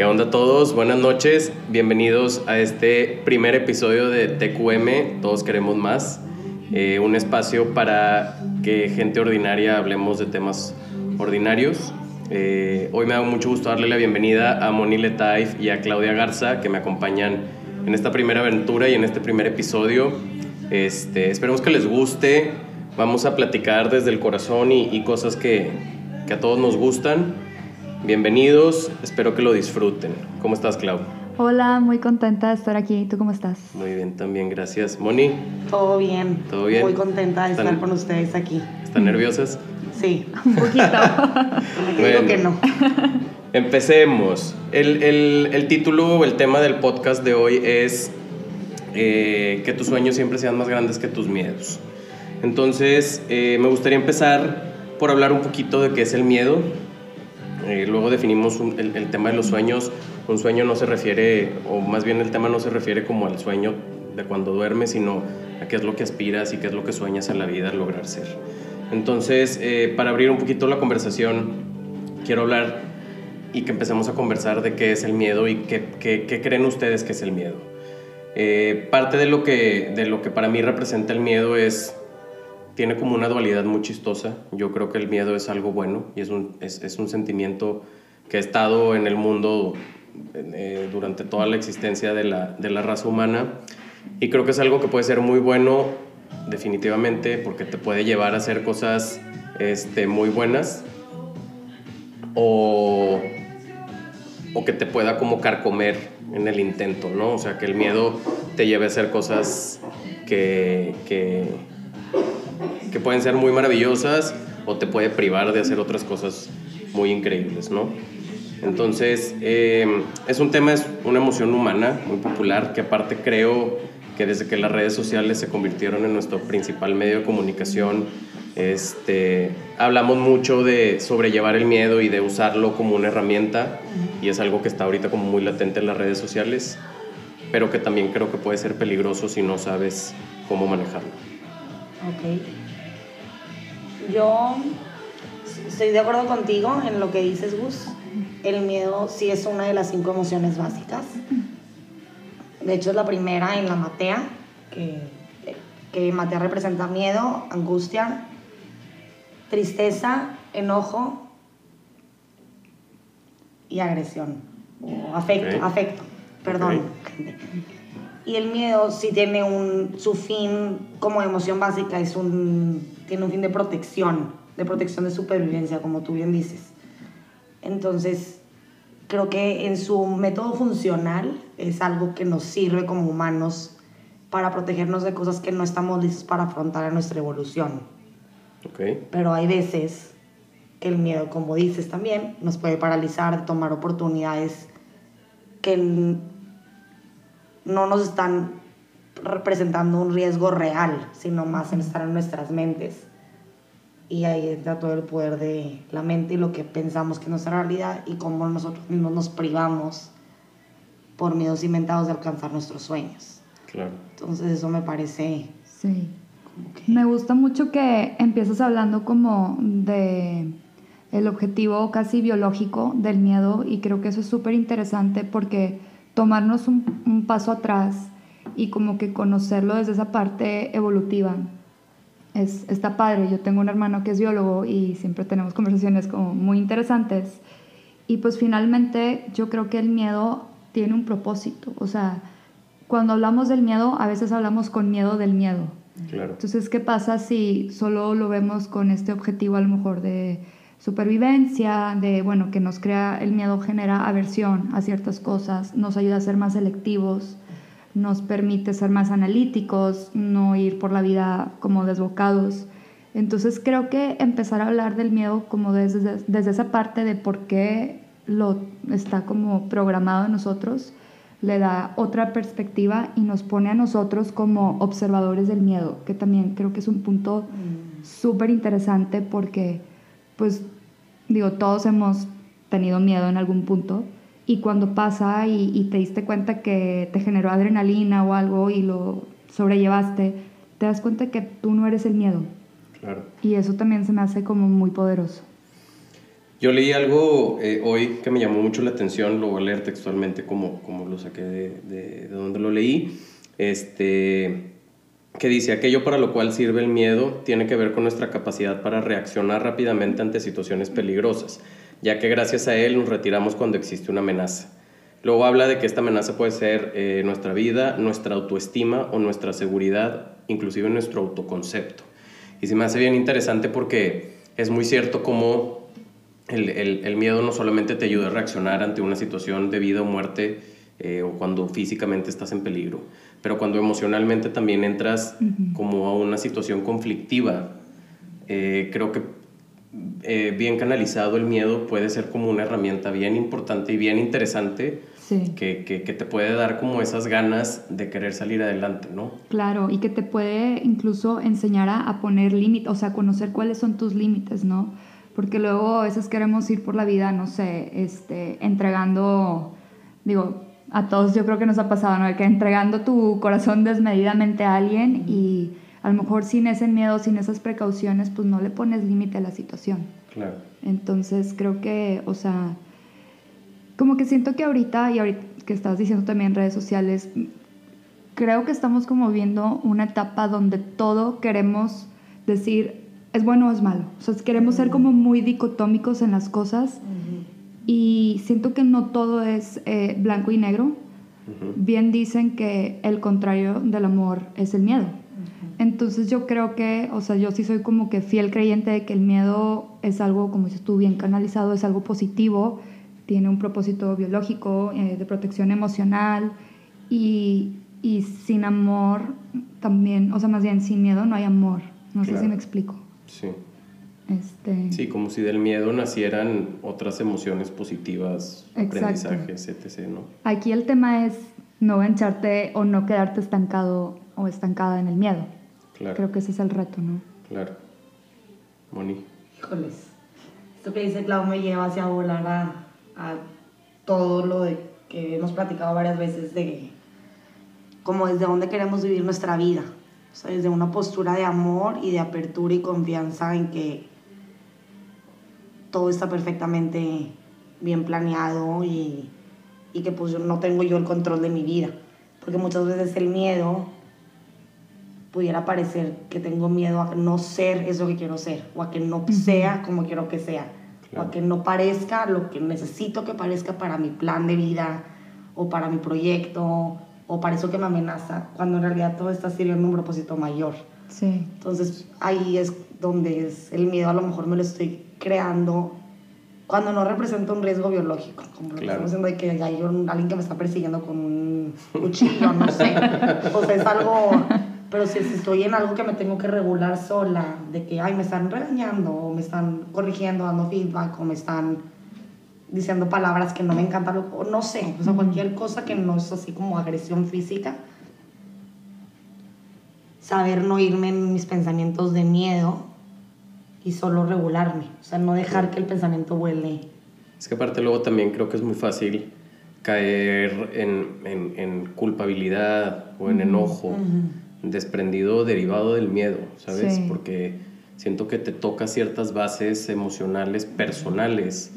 ¿Qué onda a todos? Buenas noches. Bienvenidos a este primer episodio de TQM, Todos Queremos Más. Eh, un espacio para que gente ordinaria hablemos de temas ordinarios. Eh, hoy me da mucho gusto darle la bienvenida a Moni Letaif y a Claudia Garza, que me acompañan en esta primera aventura y en este primer episodio. Este, esperemos que les guste. Vamos a platicar desde el corazón y, cosas que a todos nos gustan. Bienvenidos, espero que lo disfruten. ¿Cómo estás, Clau? Hola, muy contenta de estar aquí. ¿Tú cómo estás? Muy bien, también, gracias. Moni. Todo bien. Todo bien. Muy contenta de estar con ustedes aquí. ¿Están nerviosas? Sí. Un poquito. bueno, que no. Empecemos. El, el, el, título o el tema del podcast de hoy es eh, que tus sueños siempre sean más grandes que tus miedos. Entonces, eh, me gustaría empezar por hablar un poquito de qué es el miedo, eh, luego definimos el, tema de los sueños. Un sueño no se refiere, o más bien el tema no se refiere como al sueño de cuando duermes, sino a qué es lo que aspiras y qué es lo que sueñas en la vida lograr ser. Entonces, eh, para abrir un poquito la conversación, quiero hablar y que empecemos a conversar de qué es el miedo y qué creen ustedes que es el miedo. Eh, parte de lo, que, de lo que para mí representa el miedo es tiene como una dualidad muy chistosa. Yo creo que el miedo es algo bueno y es un, es, es un sentimiento que ha estado en el mundo eh, durante toda la existencia de la, de la raza humana y creo que es algo que puede ser muy bueno definitivamente porque te puede llevar a hacer cosas este, muy buenas o, o que te pueda como carcomer en el intento, ¿no? O sea, que el miedo te lleve a hacer cosas que, que que pueden ser muy maravillosas o te puede privar de hacer otras cosas muy increíbles, ¿no? Entonces, eh, es un tema, es una emoción humana muy popular que aparte creo que desde que las redes sociales se convirtieron en nuestro principal medio de comunicación, este, hablamos mucho de sobrellevar el miedo y de usarlo como una herramienta y es algo que está ahorita como muy latente en las redes sociales, pero que también creo que puede ser peligroso si no sabes cómo manejarlo. Ok. Yo estoy de acuerdo contigo en lo que dices, Gus. El miedo sí es una de las cinco emociones básicas. De hecho, es la primera en la matea, que, que matea representa miedo, angustia, tristeza, enojo y agresión. O afecto, okay. afecto, perdón. Okay. Y el miedo sí tiene un, su fin como emoción básica, es un, tiene un fin de protección, de protección de supervivencia, como tú bien dices. Entonces, creo que en su método funcional es algo que nos sirve como humanos para protegernos de cosas que no estamos listos para afrontar en nuestra evolución. Okay. Pero hay veces que el miedo, como dices también, nos puede paralizar de tomar oportunidades que no nos están representando un riesgo real, sino más en estar en nuestras mentes. Y ahí entra todo el poder de la mente y lo que pensamos que es nuestra realidad y cómo nosotros mismos nos privamos por miedos inventados de alcanzar nuestros sueños. Claro. Entonces eso me parece... Sí. Que... Me gusta mucho que empiezas hablando como de el objetivo casi biológico del miedo y creo que eso es súper interesante porque tomarnos un, un, paso atrás y como que conocerlo desde esa parte evolutiva. Es, está padre, yo tengo un hermano que es biólogo y siempre tenemos conversaciones como muy interesantes y pues finalmente yo creo que el miedo tiene un propósito, o sea, cuando hablamos del miedo a veces hablamos con miedo del miedo. Claro. Entonces, ¿qué pasa si solo lo vemos con este objetivo a lo mejor de supervivencia, de, bueno, que nos crea, el miedo genera aversión a ciertas cosas, nos ayuda a ser más selectivos, nos permite ser más analíticos, no ir por la vida como desbocados. Entonces creo que empezar a hablar del miedo como desde, desde esa parte de por qué lo está como programado en nosotros, le da otra perspectiva y nos pone a nosotros como observadores del miedo, que también creo que es un punto mm. súper interesante porque pues digo, todos hemos tenido miedo en algún punto y cuando pasa y, y, te diste cuenta que te generó adrenalina o algo y lo sobrellevaste, te das cuenta que tú no eres el miedo. Claro. Y eso también se me hace como muy poderoso. Yo leí algo eh, hoy que me llamó mucho la atención, lo voy a leer textualmente como, como lo saqué de, de, de donde lo leí, este, que dice, aquello para lo cual sirve el miedo tiene que ver con nuestra capacidad para reaccionar rápidamente ante situaciones peligrosas, ya que gracias a él nos retiramos cuando existe una amenaza. Luego habla de que esta amenaza puede ser eh, nuestra vida, nuestra autoestima o nuestra seguridad, inclusive nuestro autoconcepto. Y se me hace bien interesante porque es muy cierto como el, miedo no solamente te ayuda a reaccionar ante una situación de vida o muerte eh, o cuando físicamente estás en peligro, pero cuando emocionalmente también entras como a una situación conflictiva, eh, creo que eh, bien canalizado el miedo puede ser como una herramienta bien importante y bien interesante que, que, te puede dar como esas ganas de querer salir adelante, ¿no? Claro, y que te puede incluso enseñar a, a poner límites, o sea, conocer cuáles son tus límites, ¿no? porque luego a veces queremos ir por la vida, no sé, este, entregando, digo, a todos yo creo que nos ha pasado, ¿no? Que entregando tu corazón desmedidamente a alguien y a lo mejor sin ese miedo, sin esas precauciones, pues no le pones límite a la situación. Claro. Entonces creo que, o sea, como que siento que ahorita, y ahorita que estás diciendo también en redes sociales, creo que estamos como viendo una etapa donde todo queremos decir, es bueno o es malo. O sea, queremos ser como muy dicotómicos en las cosas y siento que no todo es eh, blanco y negro. Bien dicen que el contrario del amor es el miedo. Entonces yo creo que, o sea, yo sí soy como que fiel creyente de que el miedo es algo, como dices tú, bien canalizado, es algo positivo, tiene un propósito biológico, eh, de protección emocional y, y, sin amor también, o sea, más bien sin miedo no hay amor. No sé si me explico. Sí. Este... Sí, como si del miedo nacieran otras emociones positivas, aprendizajes, etc. ¿no? Aquí el tema es no encharte o no quedarte estancado o estancada en el miedo. Claro. Creo que ese es el reto, ¿no? Claro. Moni. Híjoles. Esto que dice Clau me lleva hacia volar a, a todo lo de que hemos platicado varias veces de como desde dónde queremos vivir nuestra vida. O sea, desde una postura de amor y de apertura y confianza en que todo está perfectamente bien planeado y, y que pues no tengo yo el control de mi vida. Porque muchas veces el miedo pudiera parecer que tengo miedo a no ser eso que quiero ser, o a que no sea como quiero que sea, o a que no parezca lo que necesito que parezca para mi plan de vida, o para mi proyecto, o para eso que me amenaza, cuando en realidad todo está sirviendo un propósito mayor. Sí. Entonces ahí es donde es el miedo, a lo mejor me lo estoy creando cuando no representa un riesgo biológico, como lo estamos diciendo de que hay alguien que me está persiguiendo con un cuchillo, no sé. o sea, es algo, pero si, si, estoy en algo que me tengo que regular sola, de que, ay, me están regañando, o me están corrigiendo, dando feedback, o me están diciendo palabras que no me encantan, o no sé, o sea, cualquier cosa que no es así como agresión física. Saber no irme en mis pensamientos de miedo y solo regularme, o sea, no dejar que el pensamiento vuele. Es que aparte luego también creo que es muy fácil caer en, en, en culpabilidad o en enojo, desprendido derivado del miedo, ¿sabes? Porque siento que te toca ciertas bases emocionales personales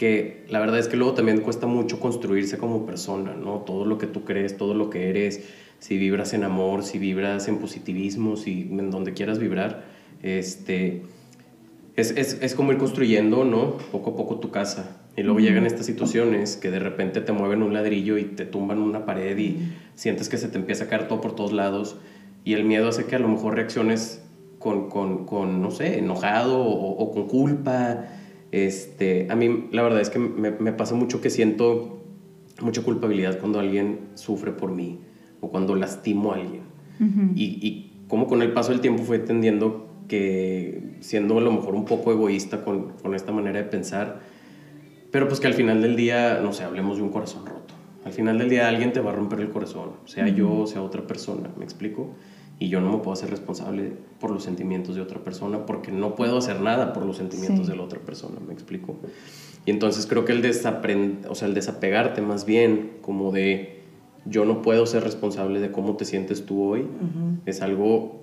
que la verdad es que luego también cuesta mucho construirse como persona, ¿no? Todo lo que tú crees, todo lo que eres, si vibras en amor, si vibras en positivismo, si en donde quieras vibrar, este, es, es, es como ir construyendo, ¿no? Poco a poco tu casa. Y luego llegan estas situaciones que de repente te mueven un ladrillo y te tumban una pared y sientes que se te empieza a caer todo por todos lados. Y el miedo hace que a lo mejor reacciones con, con, con no sé, enojado o, o con culpa este, a mí la verdad es que me, me, pasa mucho que siento mucha culpabilidad cuando alguien sufre por mí o cuando lastimo a alguien. y, y, como con el paso del tiempo fue entendiendo que siendo a lo mejor un poco egoísta con, con, esta manera de pensar, pero pues que al final del día, no sé, hablemos de un corazón roto. Al final del día alguien te va a romper el corazón, sea yo, sea otra persona, ¿me explico? y yo no me puedo hacer responsable por los sentimientos de otra persona porque no puedo hacer nada por los sentimientos de la otra persona, ¿me explico? Y entonces creo que el, desaprend o sea, el desapegarte más bien como de yo no puedo ser responsable de cómo te sientes tú hoy es algo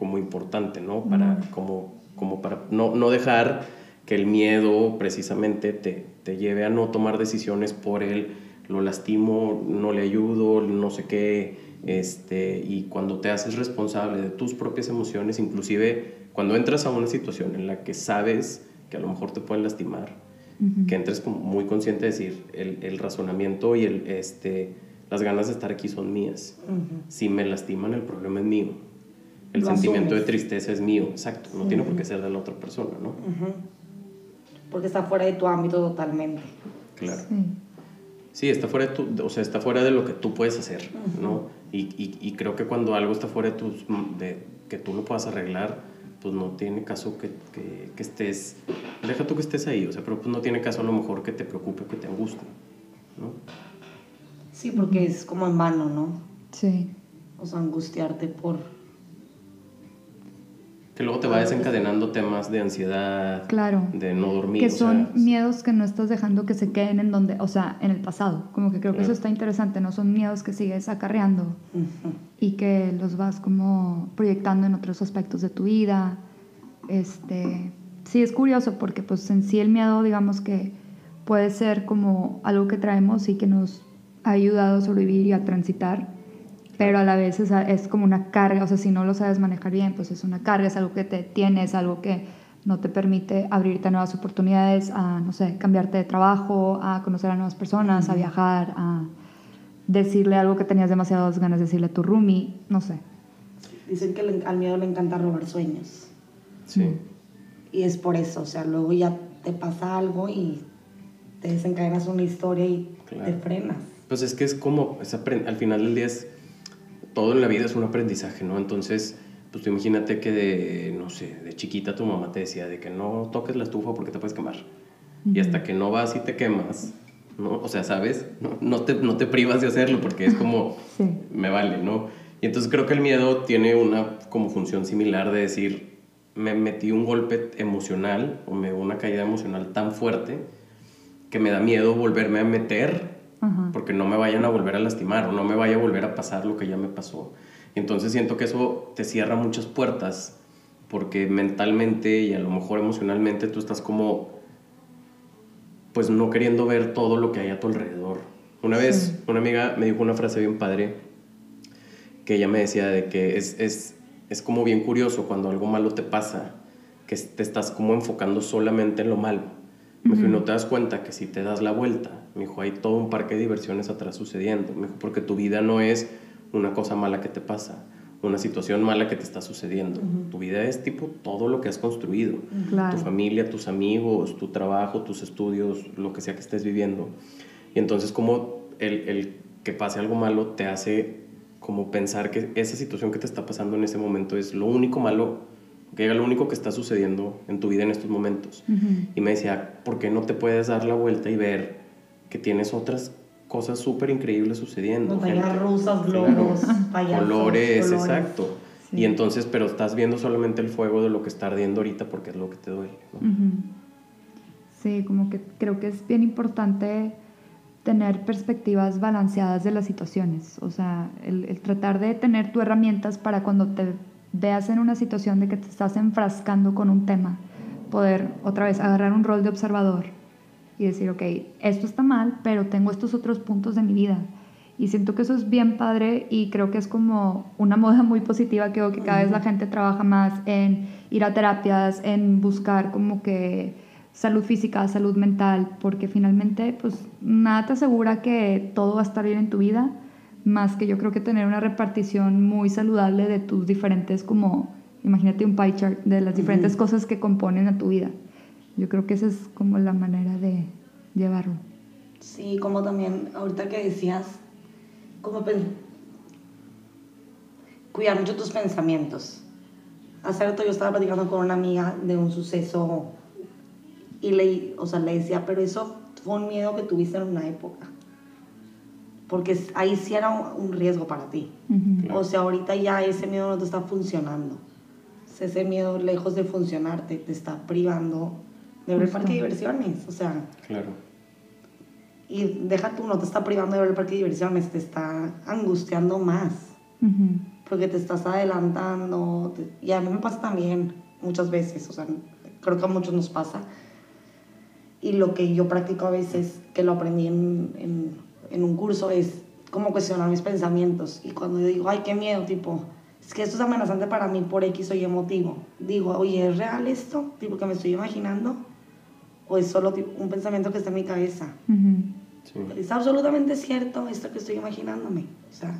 como importante, ¿no? Para, como, como para no, no dejar que el miedo precisamente te, te lleve a no tomar decisiones por él, lo lastimo, no le ayudo, no sé qué, este, y cuando te haces responsable de tus propias emociones, inclusive cuando entras a una situación en la que sabes que a lo mejor te pueden lastimar, que entres como muy consciente de decir, el, el, razonamiento y el, este, las ganas de estar aquí son mías. Si me lastiman, el problema es mío. El sentimiento de tristeza es mío, exacto. No tiene por qué ser de la otra persona, ¿no? Porque está fuera de tu ámbito totalmente. Claro. Sí. está fuera de tu, o sea, está fuera de lo que tú puedes hacer, ¿no? Y, y, y, creo que cuando algo está fuera de, tus, de que tú lo puedas arreglar, pues no tiene caso que, que, que, estés, deja tú que estés ahí, o sea, pero pues no tiene caso a lo mejor que te preocupe o que te angustie, ¿no? Sí, porque es como en vano, ¿no? Sí. O sea, angustiarte por... Que luego te va desencadenando temas de ansiedad, claro. de no dormir. Que son miedos que no estás dejando que se queden en donde, o sea, en el pasado. Como que creo que eso está interesante, no son miedos que sigues acarreando uh -huh. y que los vas como proyectando en otros aspectos de tu vida. Este, sí, es curioso porque pues en sí el miedo, digamos que puede ser como algo que traemos y que nos ha ayudado a sobrevivir y a transitar, pero a la vez es, es, como una carga, o sea, si no lo sabes manejar bien, pues es una carga, es algo que te tiene, es algo que no te permite abrirte a nuevas oportunidades, a, no sé, cambiarte de trabajo, a conocer a nuevas personas, a viajar, a decirle algo que tenías demasiadas ganas de decirle a tu roomie, no sé. Dicen que le, al miedo le encanta robar sueños. Sí. Y es por eso, o sea, luego ya te pasa algo y te desencadenas una historia y claro. te frenas. Pues es que es como, es al final del día es, todo en la vida es un aprendizaje, ¿no? Entonces, pues tú imagínate que de, no sé, de chiquita tu mamá te decía de que no toques la estufa porque te puedes quemar. Uh -huh. Y hasta que no vas y te quemas, ¿no? O sea, ¿sabes? No, no, te, no te privas de hacerlo porque es como, sí. me vale, ¿no? Y entonces creo que el miedo tiene una como función similar de decir, me metí un golpe emocional o me una caída emocional tan fuerte que me da miedo volverme a meter Porque no me vayan a volver a lastimar o no me vaya a volver a pasar lo que ya me pasó. Y entonces siento que eso te cierra muchas puertas porque mentalmente y a lo mejor emocionalmente tú estás como pues no queriendo ver todo lo que hay a tu alrededor. Una vez una amiga me dijo una frase bien padre que ella me decía de que es, es, es como bien curioso cuando algo malo te pasa, que te estás como enfocando solamente en lo malo. Me dijo, y no te das cuenta que si te das la vuelta, me dijo, hay todo un parque de diversiones atrás sucediendo. Me dijo, porque tu vida no es una cosa mala que te pasa, una situación mala que te está sucediendo. Uh -huh. Tu vida es tipo todo lo que has construido. Claro. Tu familia, tus amigos, tu trabajo, tus estudios, lo que sea que estés viviendo. Y entonces como el, el que pase algo malo te hace como pensar que esa situación que te está pasando en ese momento es lo único malo que era lo único que está sucediendo en tu vida en estos momentos. Uh -huh. Y me decía, ¿por qué no te puedes dar la vuelta y ver que tienes otras cosas súper increíbles sucediendo? Montañas rusas, globos, payasos, colores, colores, exacto. Sí. Y entonces, pero estás viendo solamente el fuego de lo que está ardiendo ahorita porque es lo que te duele. ¿no? Uh -huh. Sí, como que creo que es bien importante tener perspectivas balanceadas de las situaciones. O sea, el, el tratar de tener tus herramientas para cuando te veas en una situación de que te estás enfrascando con un tema, poder otra vez agarrar un rol de observador y decir, ok, esto está mal, pero tengo estos otros puntos de mi vida. Y siento que eso es bien padre y creo que es como una moda muy positiva que, que cada vez la gente trabaja más en ir a terapias, en buscar como que salud física, salud mental, porque finalmente pues nada te asegura que todo va a estar bien en tu vida, más que yo creo que tener una repartición muy saludable de tus diferentes, como, imagínate un pie chart de las diferentes uh -huh. cosas que componen a tu vida. Yo creo que esa es como la manera de llevarlo. Sí, como también, ahorita que decías, como cuidar mucho tus pensamientos. Hace rato yo estaba platicando con una amiga de un suceso y le, o sea, le decía, pero eso fue un miedo que tuviste en una época porque ahí sí era un riesgo para ti. Uh -huh. O sea, ahorita ya ese miedo no te está funcionando. Ese miedo, lejos de funcionarte, te está privando de ver el parque de diversiones. O sea. Claro. Y deja tú, no te está privando de ver el parque de diversiones, te está angustiando más. Uh -huh. Porque te estás adelantando. Te, y a mí me pasa también muchas veces, o sea, creo que a muchos nos pasa, Y lo que yo practico a veces, que lo aprendí en, en, en un curso, es como cuestionar mis pensamientos. Y cuando yo digo, ay, qué miedo, tipo, es que esto es amenazante para mí por X o Y motivo. Digo, oye, ¿es real esto? Tipo, que me estoy imaginando. ¿O es solo un pensamiento que está en mi cabeza? Ujú. Sí. Es absolutamente cierto esto que estoy imaginándome. O sea,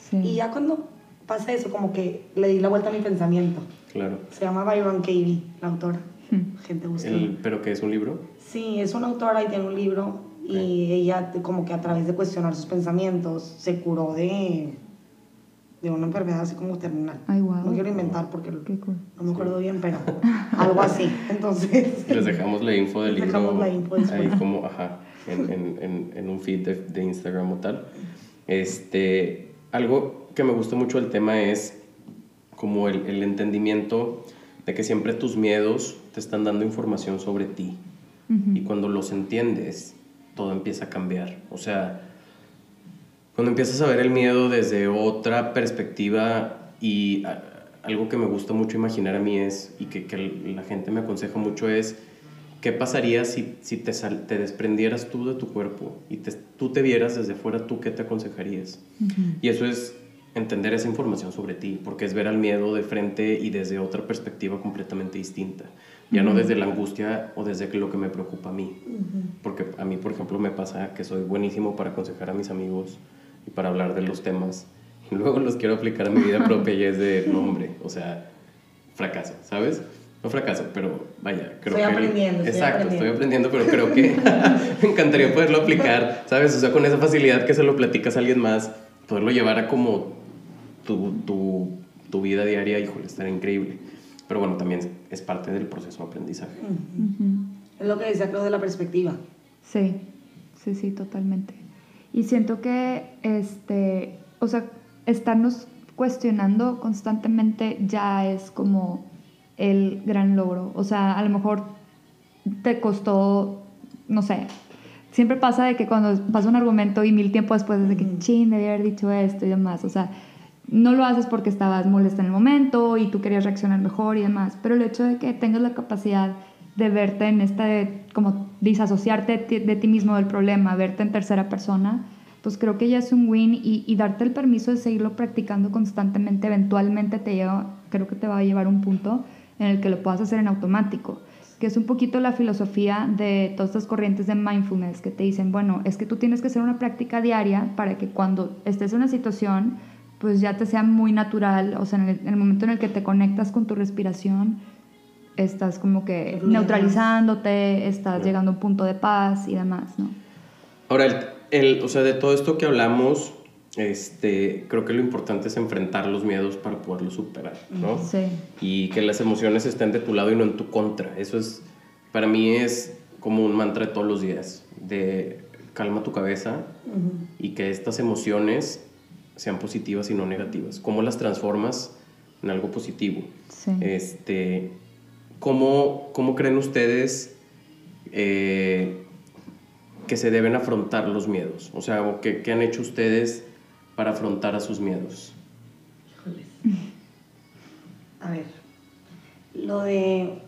Sí. y ya cuando pasa eso, como que le di la vuelta a mi pensamiento. Claro. Se llama Byron Katie, la autora. Hmm. Gente busca. El, ¿Pero qué es un libro? Sí, es una autora y tiene un libro y ella como que a través de cuestionar sus pensamientos se curó de, de una enfermedad así como terminal. Ay, guau. No quiero inventar porque Qué cool. no me acuerdo bien, pero algo así. Entonces, Les dejamos la info del Les libro. dejamos la info después. ahí como, ajá, en, en, en, en un feed de, de Instagram o tal. Este, algo que me gusta mucho del tema es como el, el entendimiento de que siempre tus miedos te están dando información sobre ti. Ujú. Y cuando los entiendes, todo empieza a cambiar. O sea, cuando empiezas a ver el miedo desde otra perspectiva y algo que me gusta mucho imaginar a mí es, y que, que la gente me aconseja mucho es, ¿qué pasaría si, si te, sal- te desprendieras tú de tu cuerpo y te- tú te vieras desde fuera, tú qué te aconsejarías? Ujú. Y eso es entender esa información sobre ti, porque es ver al miedo de frente y desde otra perspectiva completamente distinta. Ya no desde la angustia o desde lo que me preocupa a mí. Porque a mí, por ejemplo, me pasa que soy buenísimo para aconsejar a mis amigos y para hablar de los temas. Y luego los quiero aplicar a mi vida propia y es de, no, hombre, o sea, fracaso, ¿sabes? No fracaso, pero vaya, creo Estoy que... aprendiendo, estoy Exacto, estoy aprendiendo. aprendiendo, pero creo que me encantaría poderlo aplicar, ¿sabes? O sea, con esa facilidad que se lo platicas a alguien más, poderlo llevar a como tu, tu, tu vida diaria, híjole, estaría increíble. Pero bueno, también es parte del proceso de aprendizaje. Ujú. es lo que decía Claudio de la perspectiva. Sí, sí, sí, totalmente. Y siento que, este, o sea, estarnos cuestionando constantemente ya es como el gran logro. O sea, a lo mejor te costó, no sé, siempre pasa de que cuando pasa un argumento y mil tiempo después es de que, chin, debí haber dicho esto y demás. O sea, no lo haces porque estabas molesta en el momento y tú querías reaccionar mejor y demás, pero el hecho de que tengas la capacidad de verte en esta, de, como disasociarte de ti, mismo del problema, verte en tercera persona, pues creo que ya es un win y, darte el permiso de seguirlo practicando constantemente, eventualmente te lleva, creo que te va a llevar a un punto en el que lo puedas hacer en automático, que es un poquito la filosofía de todas estas corrientes de mindfulness que te dicen, bueno, es que tú tienes que hacer una práctica diaria para que cuando estés en una situación, pues ya te sea muy natural, o sea, en el momento en el que te conectas con tu respiración, estás como que neutralizándote, estás llegando a un punto de paz y demás, ¿no? Ahora, el, el- o sea, de todo esto que hablamos, este, creo que lo importante es enfrentar los miedos para poderlos superar, ¿no? Sí. Y que las emociones estén de tu lado y no en tu contra. Eso es, para mí es como un mantra de todos los días, de calma tu cabeza y que estas emociones sean positivas y no negativas. ¿Cómo las transformas en algo positivo? Sí. Este, ¿cómo, ¿Cómo creen ustedes eh, que se deben afrontar los miedos? O sea, ¿qué, qué han hecho ustedes para afrontar a sus miedos? A ver, lo de...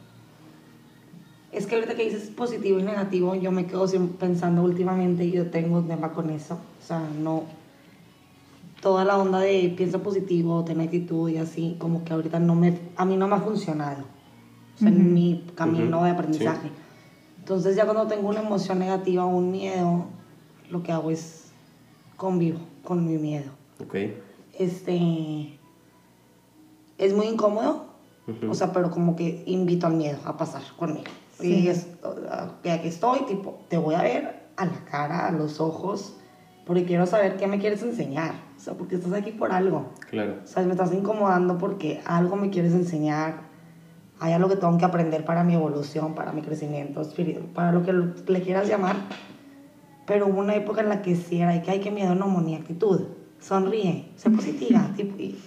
Es que ahorita que dices positivo y negativo, yo me quedo pensando últimamente y yo tengo un tema con eso. O sea, no... Toda la onda de piensa positivo, ten actitud y así, como que ahorita no me... A mí no me ha funcionado. O sea, en mi camino Ujú, de aprendizaje. Entonces ya cuando tengo una emoción negativa o un miedo, lo que hago es convivo con mi miedo ¿Ok? este es muy incómodo, Ujú. o sea, pero como que invito al miedo a pasar conmigo. Sí. Y es, que aquí estoy, tipo, te voy a ver a la cara, a los ojos, porque quiero saber qué me quieres enseñar. O sea, porque estás aquí por algo. Claro. O sea, me estás incomodando porque algo me quieres enseñar. Hay algo que tengo que aprender para mi evolución, para mi crecimiento espiritual, para lo que le quieras llamar. Pero hubo una época en la que sí era de que hay que miedo, no, ni actitud. Sonríe, sé positiva. tipo, y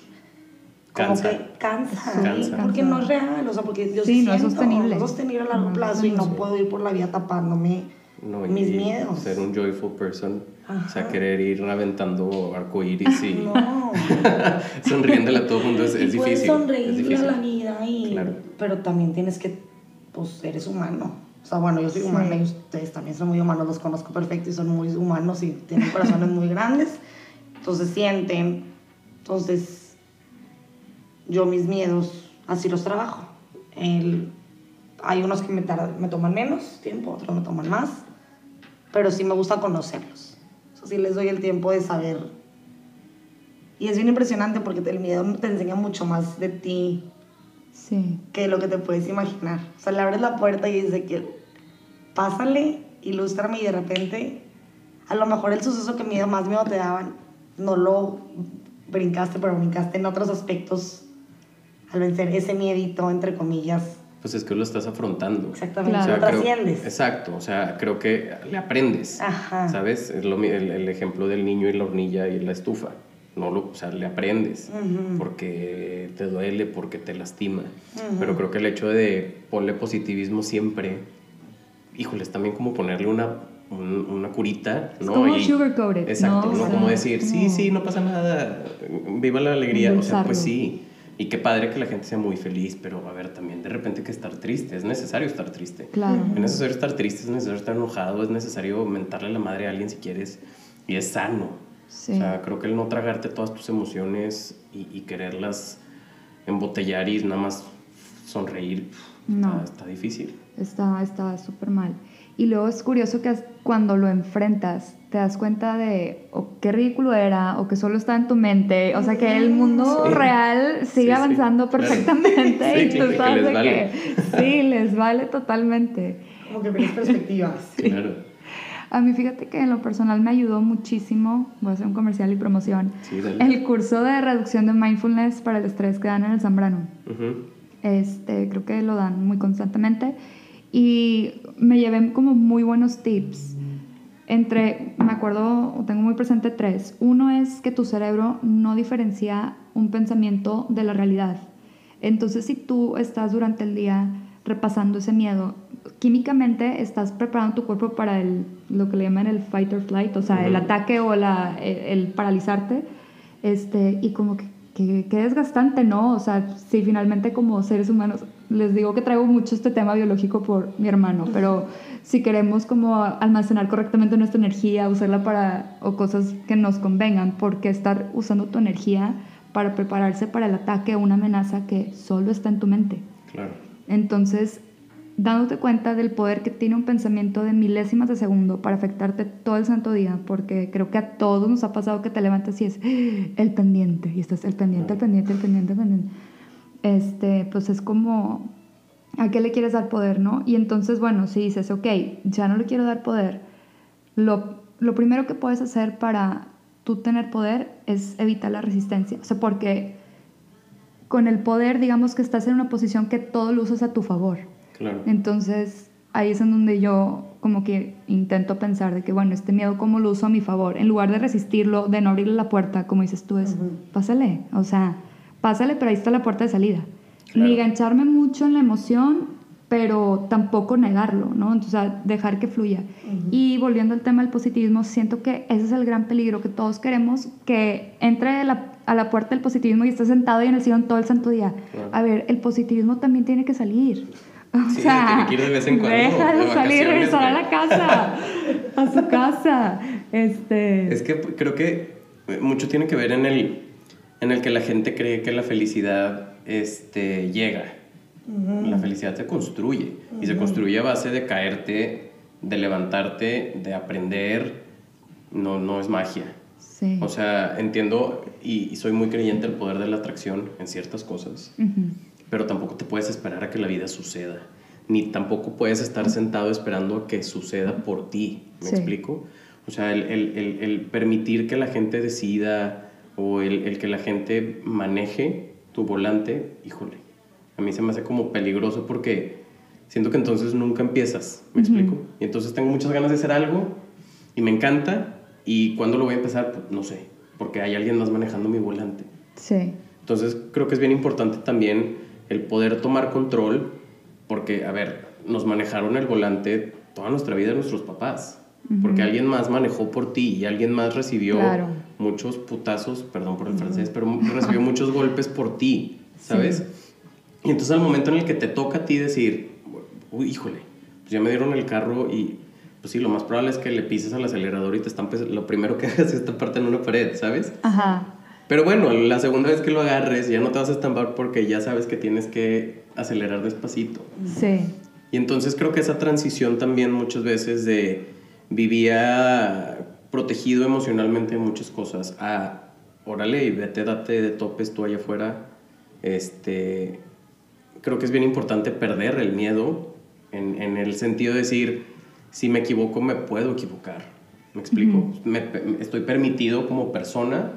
como Cansa. que cansa, ¿sí? Cansa. porque no es real, o sea, porque yo Sí, no es siento, sostenible. No es sostenible a largo No, plazo y no sí. puedo ir por la vida tapándome No, mis y miedos. Ser un joyful person. O sea, querer ir aventando arcoíris y No. sonriéndole a todo el mundo es, y es puedes difícil. sonreírle es difícil. a la vida y Claro. pero también tienes que pues eres humano O sea, bueno, yo soy humana y ustedes también son muy humanos, los conozco perfecto y son muy humanos y tienen corazones muy grandes. Entonces sienten. Entonces, yo mis miedos así los trabajo. El, hay unos que me, me toman menos tiempo, otros me toman más, pero sí me gusta conocerlos. Sea, sí les doy el tiempo de saber. Y es bien impresionante porque el miedo te enseña mucho más de ti sí. que lo que te puedes imaginar. O sea, le abres la puerta y dice que pásale, ilústrame y de repente, a lo mejor el suceso que miedo, más miedo te daban, no lo brincaste, pero brincaste en otros aspectos al vencer ese miedito, entre comillas. Pues es que lo estás afrontando. Exactamente, lo trasciendes. exacto, o sea, creo que le aprendes. Ajá. ¿Sabes? Es lo, el, el, ejemplo del niño y la hornilla y la estufa. No lo, o sea, le aprendes porque te duele, porque te lastima. Pero creo que el hecho de ponerle positivismo siempre, híjoles, también como ponerle una una curita, ¿no? como sugar Exacto, ¿no? como decir, sí, sí, no pasa nada, viva la alegría, o sea, pues sí. Y qué padre que la gente sea muy feliz, pero a ver, también de repente que estar triste, es necesario estar triste. Claro. Es necesario estar triste, es necesario estar enojado, es necesario mentarle la madre a alguien si quieres, y es sano. Sí. O sea, creo que el no tragarte todas tus emociones y, quererlas embotellar y nada más sonreír, no. está, difícil. Está súper mal. Y luego es curioso que cuando lo enfrentas, te das cuenta de o qué ridículo era o que solo está en tu mente. O sea, que el mundo real sigue avanzando perfectamente y tú sabes que, vale. sí, les vale totalmente. Como que ves perspectivas. Claro. A mí fíjate que en lo personal me ayudó muchísimo, voy a hacer un comercial y promoción, el curso de reducción de mindfulness para el estrés que dan en el Zambrano. este, creo que lo dan muy constantemente y me llevé como muy buenos tips. Entre, me acuerdo, tengo muy presente tres. Uno es que tu cerebro no diferencia un pensamiento de la realidad. Entonces, si tú estás durante el día repasando ese miedo, químicamente estás preparando tu cuerpo para el, lo que le llaman el fight or flight, o sea, el ataque o la, el, paralizarte. Este, y como que, que, que desgastante, ¿no? O sea, si finalmente como seres humanos les digo que traigo mucho este tema biológico por mi hermano, pero si queremos como almacenar correctamente nuestra energía, usarla para o cosas que nos convengan, ¿por qué estar usando tu energía para prepararse para el ataque o una amenaza que solo está en tu mente? Claro. Entonces, dándote cuenta del poder que tiene un pensamiento de milésimas de segundo para afectarte todo el santo día, porque creo que a todos nos ha pasado que te levantas y es el pendiente, y estás el pendiente, el pendiente, el pendiente, el pendiente este, pues es como, ¿a qué le quieres dar poder, no? Y entonces, bueno, si dices, ok, ya no le quiero dar poder, lo, lo primero que puedes hacer para tú tener poder es evitar la resistencia. O sea, porque con el poder, digamos que estás en una posición que todo lo usas a tu favor. Claro. Entonces, ahí es en donde yo como que intento pensar de que, bueno, este miedo, ¿cómo lo uso a mi favor? En lugar de resistirlo, de no abrirle la puerta, como dices tú, es, pásale. O sea, pásale, pero ahí está la puerta de salida. Ni engancharme mucho en la emoción, pero tampoco negarlo, ¿no? Entonces, dejar que fluya. Y volviendo al tema del positivismo, siento que ese es el gran peligro que todos queremos, que entre a la puerta del positivismo y estés sentado y en el sillón todo el santo día. A ver, el positivismo también tiene que salir. O sea, tiene que ir de vez en cuando. Deja de, salir, regresar a la casa, a su casa. Este... Es que creo que mucho tiene que ver en el en el que la gente cree que la felicidad este, llega. La felicidad se construye y se construye a base de caerte, de levantarte, de aprender. No, no es magia. O sea, entiendo y, soy muy creyente del poder de la atracción en ciertas cosas, pero tampoco te puedes esperar a que la vida suceda, ni tampoco puedes estar sentado esperando a que suceda por ti. ¿Me explico? O sea, el, el, el permitir que la gente decida o el, que la gente maneje tu volante, híjole, a mí se me hace como peligroso porque siento que entonces nunca empiezas, ¿me explico? Y entonces tengo muchas ganas de hacer algo y me encanta y cuando lo voy a empezar, pues, no sé, porque hay alguien más manejando mi volante. Sí. Entonces creo que es bien importante también el poder tomar control porque, a ver, nos manejaron el volante toda nuestra vida nuestros papás porque alguien más manejó por ti y alguien más recibió muchos putazos, perdón por el francés, pero recibió muchos golpes por ti, ¿sabes? Y entonces al momento en el que te toca a ti decir, uy, híjole, ya me dieron el carro y pues sí, lo más probable es que le pises al acelerador y te estampes, lo primero que hagas es estamparte en una pared, ¿sabes? Ajá. Pero bueno, la segunda vez que lo agarres ya no te vas a estampar porque ya sabes que tienes que acelerar despacito. Sí. Y entonces creo que esa transición también muchas veces de vivía protegido emocionalmente en muchas cosas a órale y vete, date de topes tú allá afuera. Este, creo que es bien importante perder el miedo en, en el sentido de decir, si me equivoco me puedo equivocar. ¿Me explico? me, estoy permitido como persona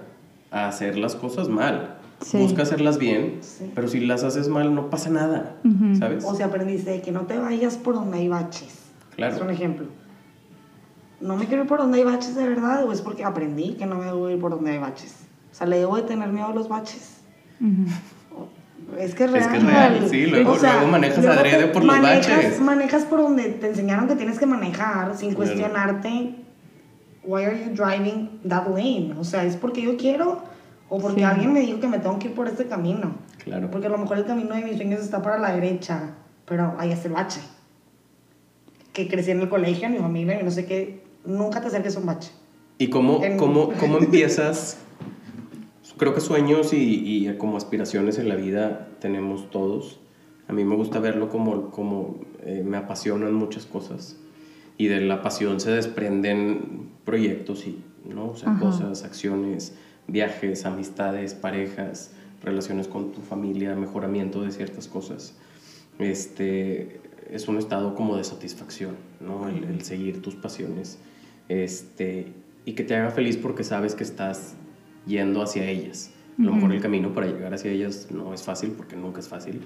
a hacer las cosas mal. Busca hacerlas bien, pero si las haces mal no pasa nada, ¿sabes? O sea, aprendiste que no te vayas por donde hay baches. Claro. Es un ejemplo. No me quiero ir por donde hay baches de verdad o es porque aprendí que no me debo ir por donde hay baches. O sea, le debo de tener miedo a los baches. Es que es real. Es que es real, sí. Luego, luego manejas adrede por los baches. Manejas por donde te enseñaron que tienes que manejar sin cuestionarte. Why are you driving that lane? O sea, ¿es porque yo quiero o porque alguien me dijo que me tengo que ir por este camino? Claro. Porque a lo mejor el camino de mis sueños está para la derecha, pero ahí está el bache. Que crecí en el colegio, mi familia, y no sé qué. Nunca te acerques a un bache. ¿Y cómo, cómo, cómo empiezas creo que sueños y, como aspiraciones en la vida tenemos todos. A mí me gusta verlo como, como eh, me apasionan muchas cosas y de la pasión se desprenden proyectos y, ¿no? O sea, cosas, acciones, viajes, amistades, parejas, relaciones con tu familia, mejoramiento de ciertas cosas. Este, es un estado como de satisfacción, ¿no? El, el seguir tus pasiones. Este, y que te haga feliz porque sabes que estás yendo hacia ellas. A lo mejor el camino para llegar hacia ellas no es fácil, porque nunca es fácil.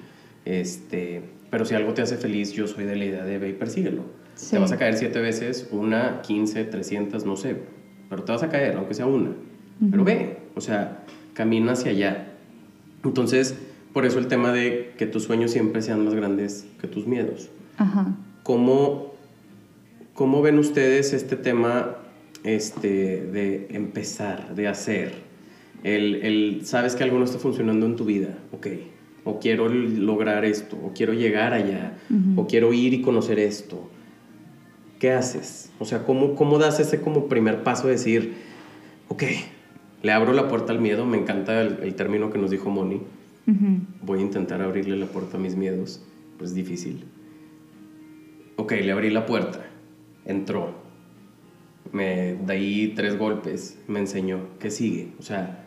Este, pero si algo te hace feliz, yo soy de la idea de ve y persíguelo. Te vas a caer siete veces, una, quince, trescientas, no sé, pero te vas a caer, aunque sea una. Pero ve, o sea, camina hacia allá. Entonces, por eso el tema de que tus sueños siempre sean más grandes que tus miedos. Ajá. ¿Cómo, ¿Cómo ven ustedes este tema este, de empezar, de hacer? El, el, sabes que algo no está funcionando en tu vida, ok, o quiero lograr esto, o quiero llegar allá, o quiero ir y conocer esto. ¿Qué haces? O sea, ¿cómo, cómo das ese como primer paso de decir, ok, le abro la puerta al miedo? Me encanta el, término que nos dijo Moni. Voy a intentar abrirle la puerta a mis miedos, pues es difícil. Ok, le abrí la puerta, entró, me da ahí tres golpes, me enseñó, ¿qué sigue? O sea,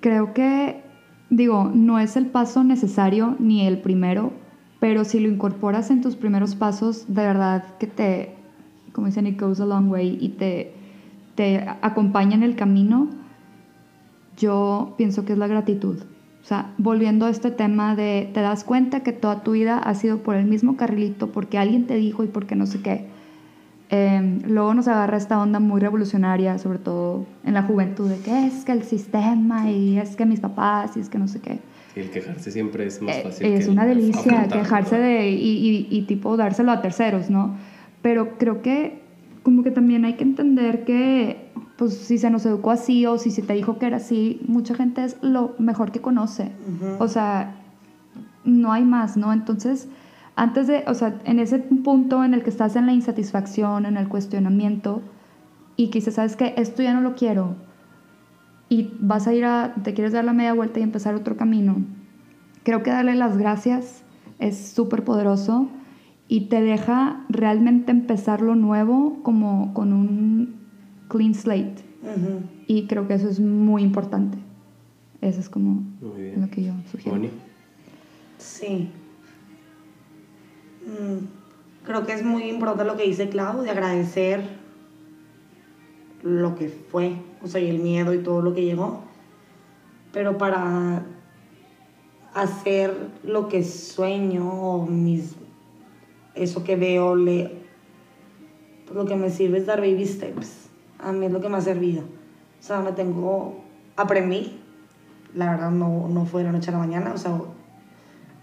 Creo que, digo, no es el paso necesario ni el primero, pero si lo incorporas en tus primeros pasos, de verdad que te, como dicen, it goes a long way y te, te acompaña en el camino, yo pienso que es la gratitud. O sea, volviendo a este tema de te das cuenta que toda tu vida ha sido por el mismo carrilito, porque alguien te dijo y porque no sé qué Em, luego nos agarra esta onda muy revolucionaria, sobre todo en la juventud, de que es que el sistema y es que mis papás y es que no sé qué. el quejarse siempre es más eh, fácil. es una delicia quejarse de, y, y, tipo dárselo a terceros, ¿no? Pero creo que como que también hay que entender que pues si se nos educó así o si se te dijo que era así, mucha gente es lo mejor que conoce. O sea, no hay más, ¿no? Entonces antes de, o sea, en ese punto en el que estás en la insatisfacción, en el cuestionamiento, y que ¿sabes que Esto ya no lo quiero. Y vas a ir a, te quieres dar la media vuelta y empezar otro camino. Creo que darle las gracias es súper poderoso y te deja realmente empezar lo nuevo como con un clean slate. Y creo que eso es muy importante. Eso es como lo que yo sugiero. Sí, Mm, creo que es muy importante lo que dice Clau, de agradecer lo que fue, o sea, y el miedo y todo lo que llegó. Pero para hacer lo que sueño o mis, eso que veo, le, lo que me sirve es dar baby steps. A mí es lo que me ha servido. O sea, me tengo, aprendí, la verdad no, no fue de la noche a la mañana, o sea,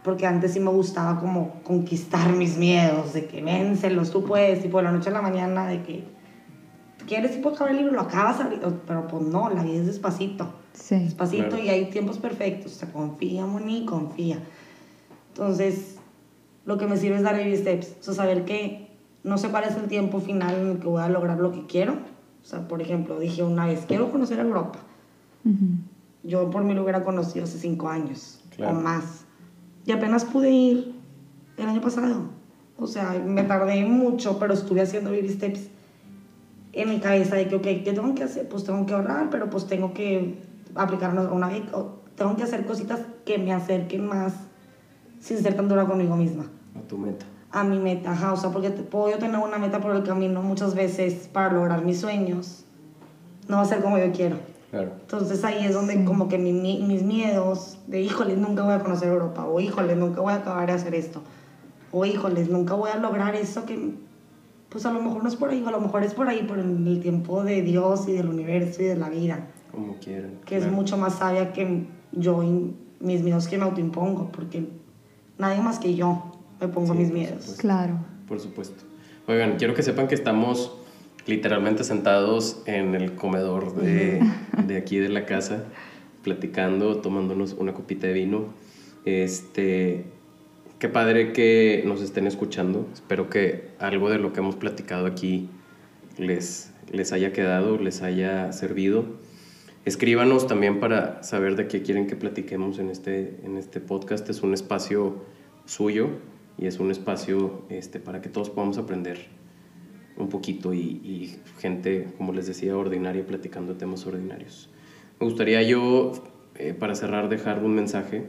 porque antes sí me gustaba como conquistar mis miedos, de que vénselos, tú puedes, y por la noche a la mañana, de que quieres y puedes acabar el libro, lo acabas, pero pues no, la vida es despacito. Sí. Despacito y hay tiempos perfectos, o sea, confía, Moni, confía. Entonces, lo que me sirve es dar baby steps, o sea, saber que no sé cuál es el tiempo final en el que voy a lograr lo que quiero. O sea, por ejemplo, dije una vez, quiero conocer Europa. Yo por mí lo hubiera conocido hace cinco años o más. Y apenas pude ir el año pasado. O sea, me tardé mucho, pero estuve haciendo baby steps en mi cabeza de que, ok, ¿qué tengo que hacer? Pues tengo que ahorrar, pero pues tengo que aplicar una, una tengo que hacer cositas que me acerquen más sin ser tan dura conmigo misma. A tu meta. A mi meta, ajá, o sea, porque puedo yo tener una meta por el camino muchas veces para lograr mis sueños, no va a ser como yo quiero. Claro. Entonces ahí es donde como que mis miedos de, híjole, nunca voy a conocer Europa, o híjole, nunca voy a acabar de hacer esto, o híjoles, nunca voy a lograr eso que, pues a lo mejor no es por ahí, o a lo mejor es por ahí, por el tiempo de Dios y del universo y de la vida. Como quieran. Que es mucho más sabia que yo y mis miedos que me autoimpongo, porque nadie más que yo me pongo mis miedos. Claro. Por supuesto. Oigan, quiero que sepan que estamos literalmente sentados en el comedor de, de aquí de la casa, platicando, tomándonos una copita de vino. Este, qué padre que nos estén escuchando. Espero que algo de lo que hemos platicado aquí les, les haya quedado, les haya servido. Escríbanos también para saber de qué quieren que platiquemos en este, en este podcast. Es un espacio suyo y es un espacio este, para que todos podamos aprender un poquito y, gente, como les decía, ordinaria platicando temas ordinarios. Me gustaría yo, eh, para cerrar, dejar un mensaje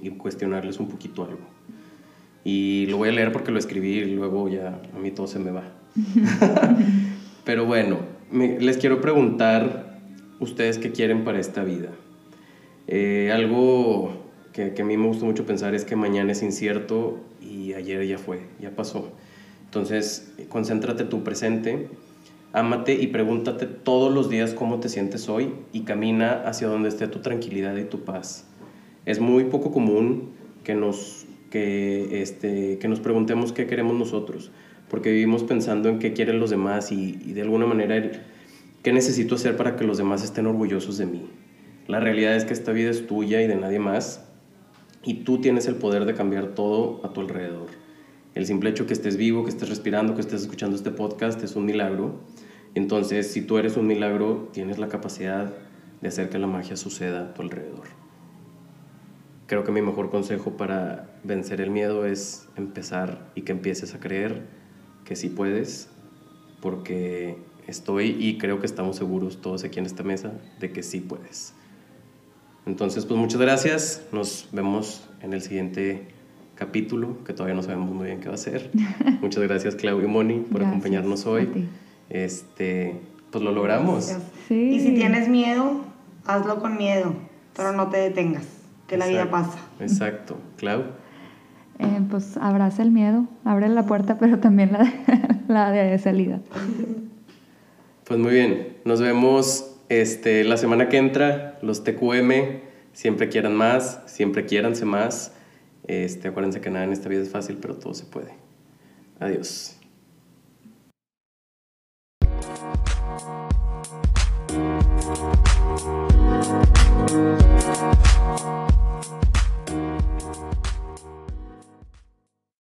y cuestionarles un poquito algo. Y lo voy a leer porque lo escribí y luego ya a mí todo se me va. Pero bueno, les quiero preguntar ustedes qué quieren para esta vida. Eh, algo que, que, a mí me gusta mucho pensar es que mañana es incierto y ayer ya fue, ya pasó. Entonces, concéntrate tu presente, ámate y pregúntate todos los días cómo te sientes hoy y camina hacia donde esté tu tranquilidad y tu paz. Es muy poco común que nos, que, este, que nos preguntemos qué queremos nosotros, porque vivimos pensando en qué quieren los demás y, y de alguna manera el, ¿Qué necesito hacer para que los demás estén orgullosos de mí? La realidad es que esta vida es tuya y de nadie más y tú tienes el poder de cambiar todo a tu alrededor. El simple hecho que estés vivo, que estés respirando, que estés escuchando este podcast es un milagro. Entonces, si tú eres un milagro, tienes la capacidad de hacer que la magia suceda a tu alrededor. Creo que mi mejor consejo para vencer el miedo es empezar y que empieces a creer que sí puedes, porque estoy y creo que estamos seguros todos aquí en esta mesa de que sí puedes. Entonces, pues muchas gracias. Nos vemos en el siguiente capítulo, que todavía no sabemos muy bien qué va a ser. muchas gracias, Claudio y Moni, por acompañarnos hoy. Este, pues lo logramos. Y si tienes miedo, hazlo con miedo, pero no te detengas, que la vida pasa. Exacto. Clau. Eh, pues abraza el miedo, abre la puerta, pero también la la de salida. Pues muy bien, nos vemos este, la semana que entra, los TQM, siempre quieran más, siempre quiéranse más. Este, acuérdense que nada en esta vida es fácil, pero todo se puede. Adiós.